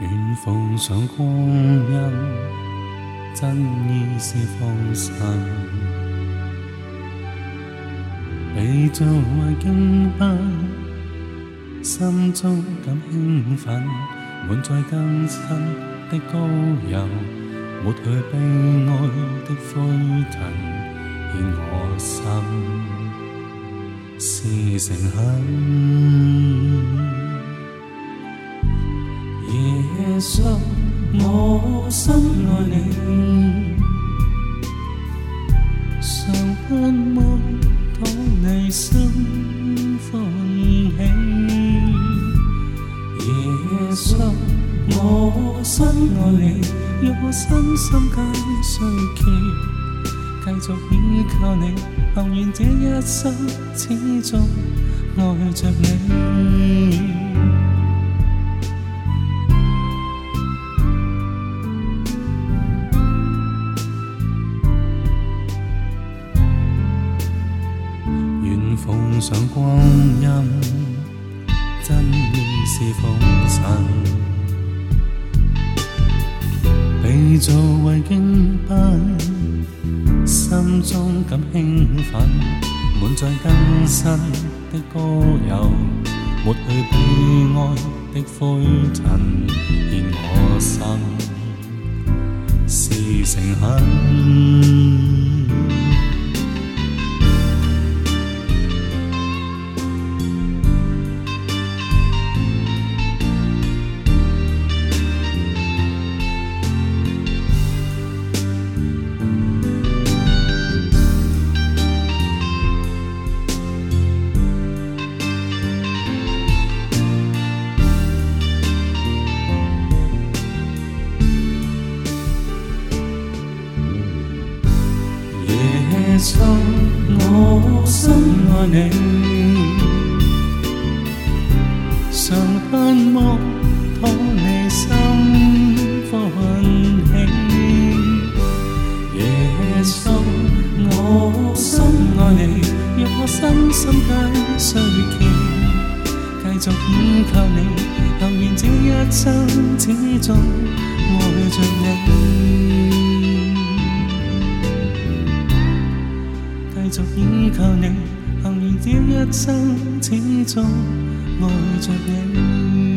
愿奉上光阴，真意是奉神。被造为敬拜，心中感兴奋，满载更新的高油，抹去悲哀的灰尘，献我心是诚恳。耶稣，我深爱你，常盼望讨你心欢喜。耶稣，我深爱你，让我身心皆衰竭，继续依靠你，但愿这一生始终爱着你。奉上光阴，真意是奉神，被造为敬拜，心中感兴奋，满载更新的歌谣，抹去悲哀的灰尘，献我心是诚恳。耶稣，我深爱你，常盼望讨你心欢喜。耶稣，我深爱你，让我身心皆衰竭，继续依靠你，但愿这一生始终爱着你。继续依靠你，但愿这一生始终爱着你。